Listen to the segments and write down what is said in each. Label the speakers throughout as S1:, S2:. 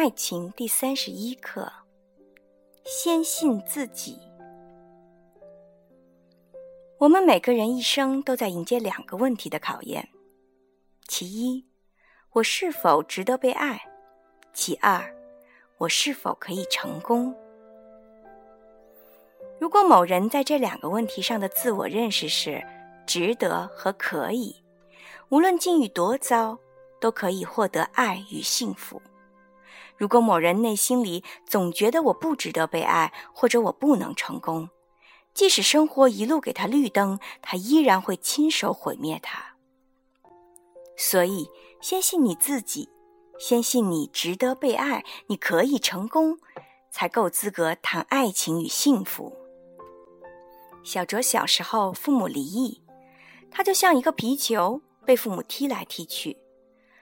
S1: 爱情第三十一课：先信自己。我们每个人一生都在迎接两个问题的考验：其一，我是否值得被爱；其二，我是否可以成功。如果某人在这两个问题上的自我认识是值得和可以，无论境遇多糟，都可以获得爱与幸福。如果某人内心里总觉得我不值得被爱，或者我不能成功，即使生活一路给他绿灯，他依然会亲手毁灭他。所以，先信你自己，先信你值得被爱，你可以成功，才够资格谈爱情与幸福。小卓小时候父母离异，他就像一个皮球，被父母踢来踢去，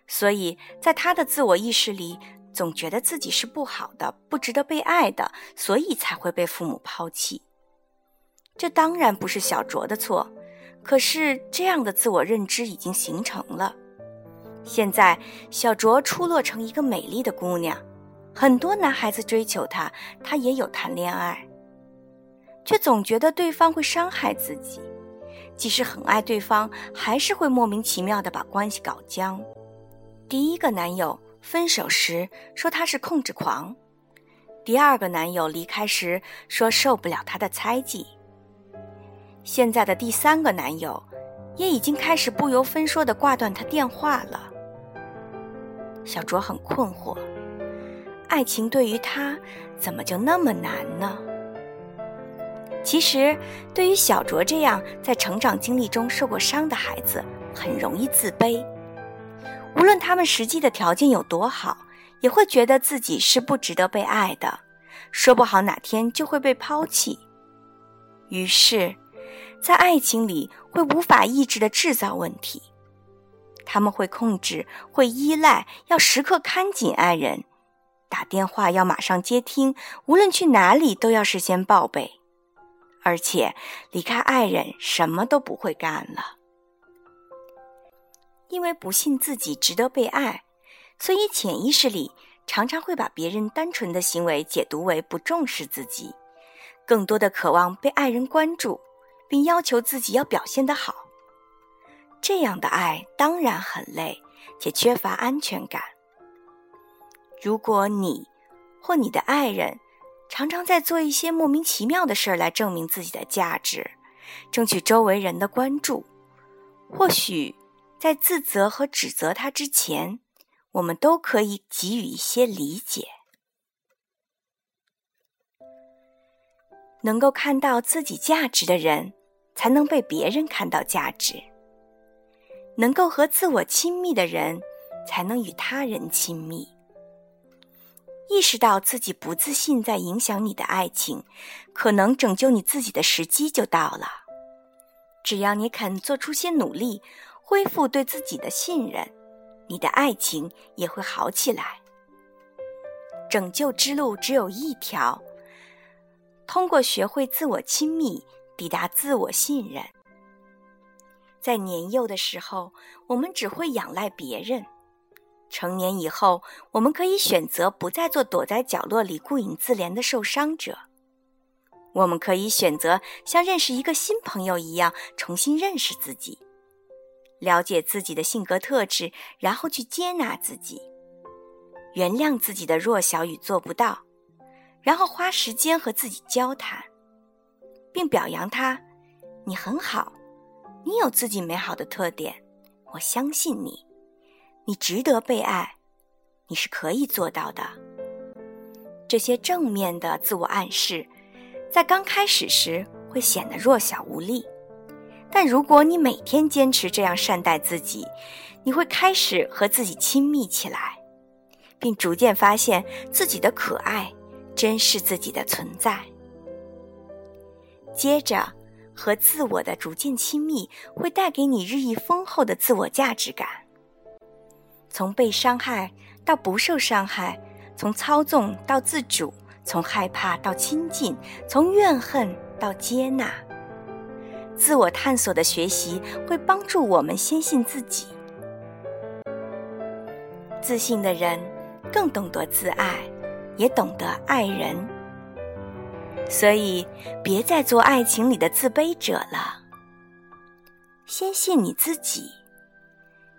S1: 所以在他的自我意识里。总觉得自己是不好的，不值得被爱的，所以才会被父母抛弃。这当然不是小卓的错，可是这样的自我认知已经形成了。现在小卓出落成一个美丽的姑娘，很多男孩子追求她，她也有谈恋爱，却总觉得对方会伤害自己。即使很爱对方，还是会莫名其妙的把关系搞僵。第一个男友。分手时说他是控制狂，第二个男友离开时说受不了他的猜忌。现在的第三个男友，也已经开始不由分说的挂断他电话了。小卓很困惑，爱情对于他怎么就那么难呢？其实，对于小卓这样在成长经历中受过伤的孩子，很容易自卑。无论他们实际的条件有多好，也会觉得自己是不值得被爱的，说不好哪天就会被抛弃。于是，在爱情里会无法抑制的制造问题。他们会控制，会依赖，要时刻看紧爱人，打电话要马上接听，无论去哪里都要事先报备，而且离开爱人什么都不会干了。因为不信自己值得被爱，所以潜意识里常常会把别人单纯的行为解读为不重视自己，更多的渴望被爱人关注，并要求自己要表现得好。这样的爱当然很累，且缺乏安全感。如果你或你的爱人常常在做一些莫名其妙的事儿来证明自己的价值，争取周围人的关注，或许。在自责和指责他之前，我们都可以给予一些理解。能够看到自己价值的人，才能被别人看到价值；能够和自我亲密的人，才能与他人亲密。意识到自己不自信在影响你的爱情，可能拯救你自己的时机就到了。只要你肯做出些努力。恢复对自己的信任，你的爱情也会好起来。拯救之路只有一条：通过学会自我亲密，抵达自我信任。在年幼的时候，我们只会仰赖别人；成年以后，我们可以选择不再做躲在角落里顾影自怜的受伤者。我们可以选择像认识一个新朋友一样，重新认识自己。了解自己的性格特质，然后去接纳自己，原谅自己的弱小与做不到，然后花时间和自己交谈，并表扬他：“你很好，你有自己美好的特点，我相信你，你值得被爱，你是可以做到的。”这些正面的自我暗示，在刚开始时会显得弱小无力。但如果你每天坚持这样善待自己，你会开始和自己亲密起来，并逐渐发现自己的可爱，珍视自己的存在。接着，和自我的逐渐亲密会带给你日益丰厚的自我价值感。从被伤害到不受伤害，从操纵到自主，从害怕到亲近，从怨恨到接纳。自我探索的学习会帮助我们先信自己。自信的人更懂得自爱，也懂得爱人。所以，别再做爱情里的自卑者了。先信你自己，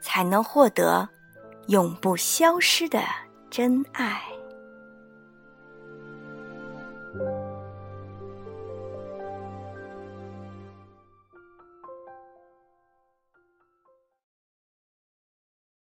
S1: 才能获得永不消失的真爱。